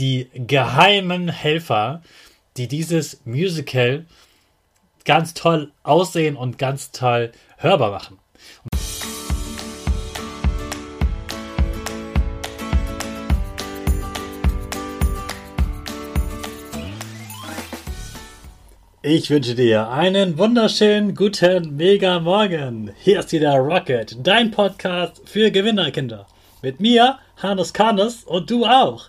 die geheimen Helfer, die dieses Musical ganz toll aussehen und ganz toll hörbar machen. Ich wünsche dir einen wunderschönen guten Mega Morgen. Hier ist wieder Rocket, dein Podcast für Gewinnerkinder. Mit mir, Hannes Karnes und du auch.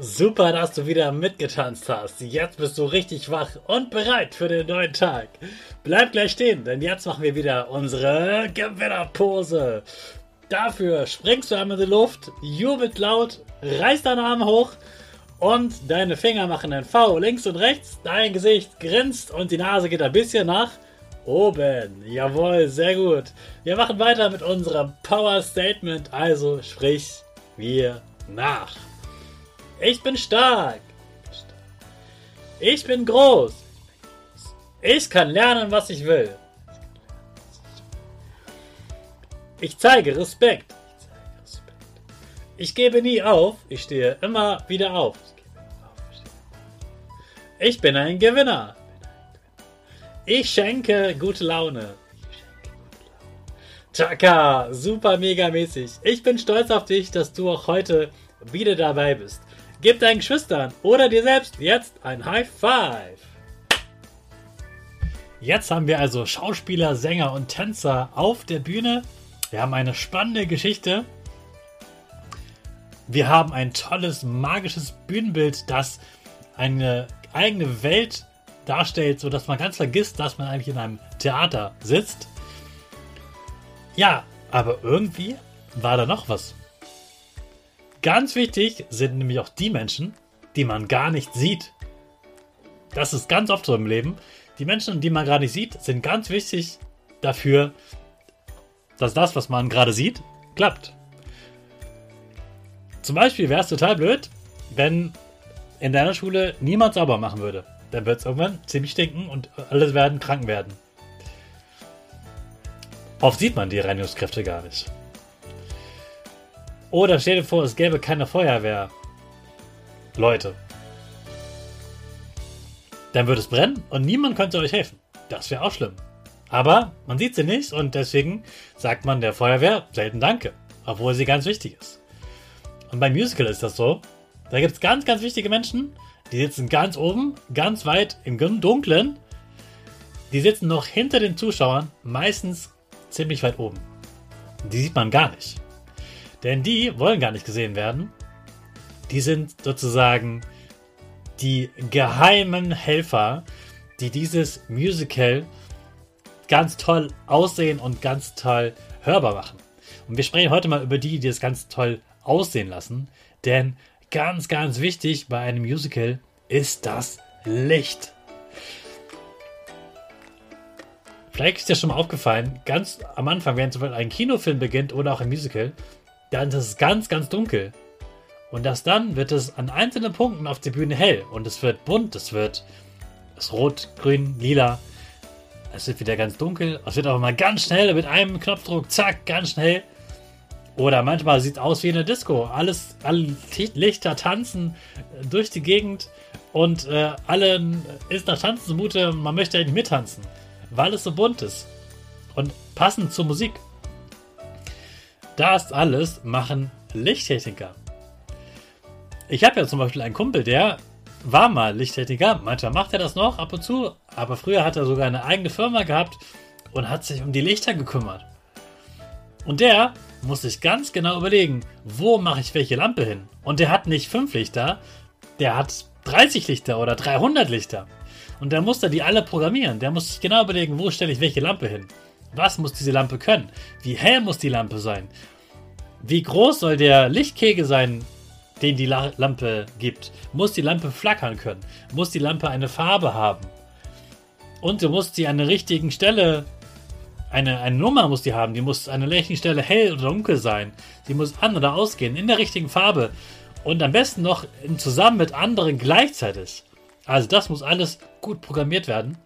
Super, dass du wieder mitgetanzt hast. Jetzt bist du richtig wach und bereit für den neuen Tag. Bleib gleich stehen, denn jetzt machen wir wieder unsere Gewinnerpose. Dafür springst du einmal in die Luft, jubelt laut, reißt deine Arme hoch und deine Finger machen ein V links und rechts. Dein Gesicht grinst und die Nase geht ein bisschen nach oben. Jawohl, sehr gut. Wir machen weiter mit unserem Power Statement, also sprich wir nach. Ich bin stark. Ich bin groß. Ich kann lernen, was ich will. Ich zeige Respekt. Ich gebe nie auf. Ich stehe immer wieder auf. Ich bin ein Gewinner. Ich schenke gute Laune. Chaka, super mega mäßig. Ich bin stolz auf dich, dass du auch heute wieder dabei bist. Gib deinen Geschwistern oder dir selbst jetzt ein High Five. Jetzt haben wir also Schauspieler, Sänger und Tänzer auf der Bühne. Wir haben eine spannende Geschichte. Wir haben ein tolles, magisches Bühnenbild, das eine eigene Welt darstellt, sodass man ganz vergisst, dass man eigentlich in einem Theater sitzt. Ja, aber irgendwie war da noch was. Ganz wichtig sind nämlich auch die Menschen, die man gar nicht sieht. Das ist ganz oft so im Leben. Die Menschen, die man gar nicht sieht, sind ganz wichtig dafür, dass das, was man gerade sieht, klappt. Zum Beispiel wäre es total blöd, wenn in deiner Schule niemand sauber machen würde. Dann wird es irgendwann ziemlich stinken und alle werden krank werden. Oft sieht man die Reinigungskräfte gar nicht. Oder stell dir vor, es gäbe keine Feuerwehr. Leute. Dann würde es brennen und niemand könnte euch helfen. Das wäre auch schlimm. Aber man sieht sie nicht und deswegen sagt man der Feuerwehr selten Danke, obwohl sie ganz wichtig ist. Und beim Musical ist das so. Da gibt es ganz, ganz wichtige Menschen, die sitzen ganz oben, ganz weit im Dunklen. Die sitzen noch hinter den Zuschauern, meistens ziemlich weit oben. Die sieht man gar nicht. Denn die wollen gar nicht gesehen werden. Die sind sozusagen die geheimen Helfer, die dieses Musical ganz toll aussehen und ganz toll hörbar machen. Und wir sprechen heute mal über die, die es ganz toll aussehen lassen. Denn ganz, ganz wichtig bei einem Musical ist das Licht. Vielleicht ist dir schon mal aufgefallen, ganz am Anfang, während zum Beispiel ein Kinofilm beginnt oder auch ein Musical, dann ist es ganz, ganz dunkel. Und das dann wird es an einzelnen Punkten auf der Bühne hell. Und es wird bunt, es wird es rot, grün, lila. Es wird wieder ganz dunkel. Es wird auch mal ganz schnell mit einem Knopfdruck, zack, ganz schnell. Oder manchmal sieht es aus wie eine Disco. Alles, alle Lichter tanzen durch die Gegend und äh, allen ist nach Tanzen zumute, man möchte eigentlich mittanzen, weil es so bunt ist und passend zur Musik. Das alles machen Lichttechniker. Ich habe ja zum Beispiel einen Kumpel, der war mal Lichttechniker. Manchmal macht er das noch ab und zu, aber früher hat er sogar eine eigene Firma gehabt und hat sich um die Lichter gekümmert. Und der muss sich ganz genau überlegen, wo mache ich welche Lampe hin. Und der hat nicht fünf Lichter, der hat 30 Lichter oder 300 Lichter. Und der muss da die alle programmieren. Der muss sich genau überlegen, wo stelle ich welche Lampe hin. Was muss diese Lampe können? Wie hell muss die Lampe sein? Wie groß soll der Lichtkegel sein, den die Lampe gibt? Muss die Lampe flackern können? Muss die Lampe eine Farbe haben? Und du musst sie an der richtigen Stelle, eine, eine Nummer muss die haben, die muss an der richtigen Stelle hell oder dunkel sein. Sie muss an oder ausgehen, in der richtigen Farbe. Und am besten noch zusammen mit anderen gleichzeitig. Also das muss alles gut programmiert werden.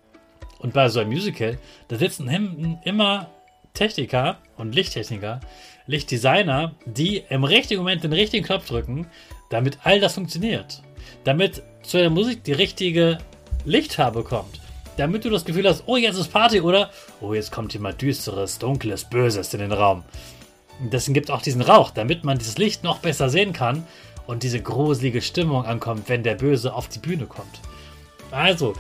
Und bei so einem Musical, da sitzen immer Techniker und Lichttechniker, Lichtdesigner, die im richtigen Moment den richtigen Knopf drücken, damit all das funktioniert. Damit zu der Musik die richtige Lichtfarbe kommt. Damit du das Gefühl hast, oh, jetzt ist Party oder oh, jetzt kommt jemand Düsteres, Dunkles, Böses in den Raum. Und deswegen gibt es auch diesen Rauch, damit man dieses Licht noch besser sehen kann und diese gruselige Stimmung ankommt, wenn der Böse auf die Bühne kommt. Also,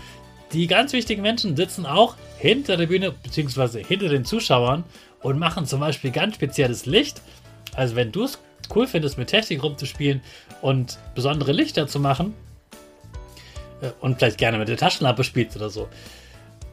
die ganz wichtigen Menschen sitzen auch hinter der Bühne bzw. hinter den Zuschauern und machen zum Beispiel ganz spezielles Licht. Also wenn du es cool findest, mit Technik rumzuspielen und besondere Lichter zu machen äh, und vielleicht gerne mit der Taschenlampe spielst oder so,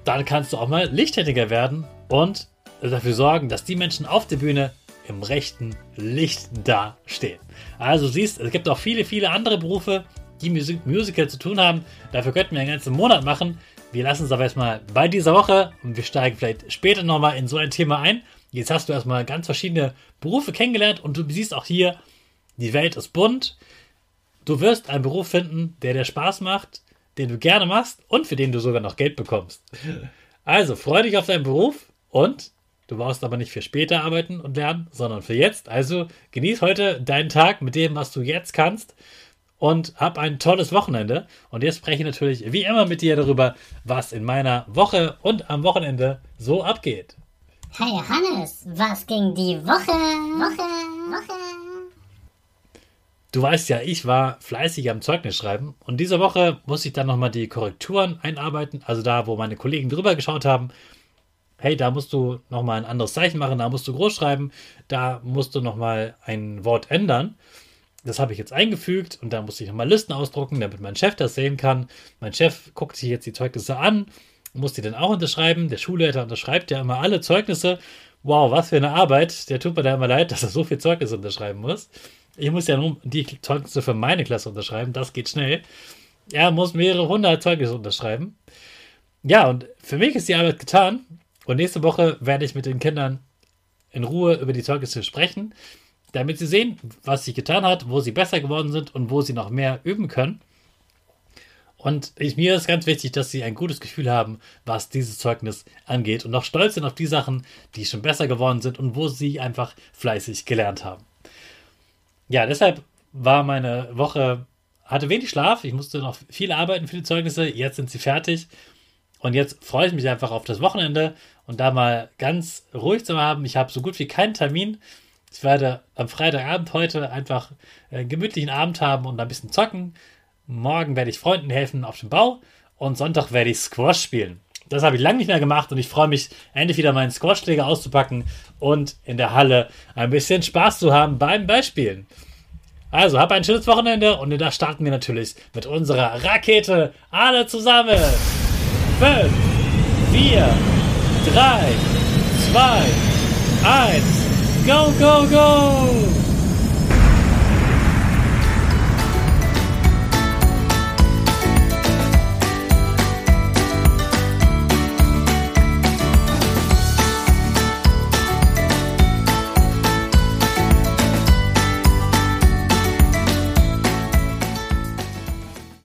dann kannst du auch mal Lichttechniker werden und dafür sorgen, dass die Menschen auf der Bühne im rechten Licht dastehen. Also siehst, es gibt auch viele, viele andere Berufe, die Musik Musical zu tun haben. Dafür könnten wir einen ganzen Monat machen. Wir lassen es aber erstmal bei dieser Woche und wir steigen vielleicht später nochmal in so ein Thema ein. Jetzt hast du erstmal ganz verschiedene Berufe kennengelernt und du siehst auch hier, die Welt ist bunt. Du wirst einen Beruf finden, der dir Spaß macht, den du gerne machst und für den du sogar noch Geld bekommst. Also freu dich auf deinen Beruf und du brauchst aber nicht für später arbeiten und lernen, sondern für jetzt. Also genieß heute deinen Tag mit dem, was du jetzt kannst und hab ein tolles Wochenende. Und jetzt spreche ich natürlich wie immer mit dir darüber, was in meiner Woche und am Wochenende so abgeht. Hey Hannes, was ging die Woche? Woche, Woche. Du weißt ja, ich war fleißig am Zeugnis schreiben und diese Woche muss ich dann nochmal die Korrekturen einarbeiten, also da, wo meine Kollegen drüber geschaut haben. Hey, da musst du nochmal ein anderes Zeichen machen, da musst du groß schreiben, da musst du nochmal ein Wort ändern. Das habe ich jetzt eingefügt und da muss ich nochmal Listen ausdrucken, damit mein Chef das sehen kann. Mein Chef guckt sich jetzt die Zeugnisse an, muss die dann auch unterschreiben. Der Schulleiter unterschreibt ja immer alle Zeugnisse. Wow, was für eine Arbeit. Der tut mir da immer leid, dass er so viel Zeugnisse unterschreiben muss. Ich muss ja nur die Zeugnisse für meine Klasse unterschreiben, das geht schnell. Er muss mehrere hundert Zeugnisse unterschreiben. Ja, und für mich ist die Arbeit getan. Und nächste Woche werde ich mit den Kindern in Ruhe über die Zeugnisse sprechen damit sie sehen, was sich getan hat, wo sie besser geworden sind und wo sie noch mehr üben können. Und ich, mir ist ganz wichtig, dass sie ein gutes Gefühl haben, was dieses Zeugnis angeht und noch stolz sind auf die Sachen, die schon besser geworden sind und wo sie einfach fleißig gelernt haben. Ja, deshalb war meine Woche, hatte wenig Schlaf, ich musste noch viel arbeiten für die Zeugnisse, jetzt sind sie fertig und jetzt freue ich mich einfach auf das Wochenende und da mal ganz ruhig zu haben. Ich habe so gut wie keinen Termin ich werde am Freitagabend heute einfach einen gemütlichen Abend haben und ein bisschen zocken. Morgen werde ich Freunden helfen auf dem Bau und Sonntag werde ich Squash spielen. Das habe ich lange nicht mehr gemacht und ich freue mich, endlich wieder meinen Squash-Schläger auszupacken und in der Halle ein bisschen Spaß zu haben beim Beispielen. Also, hab ein schönes Wochenende und da starten wir natürlich mit unserer Rakete. Alle zusammen. 5, 4, 3, 2, 1. Go, go, go!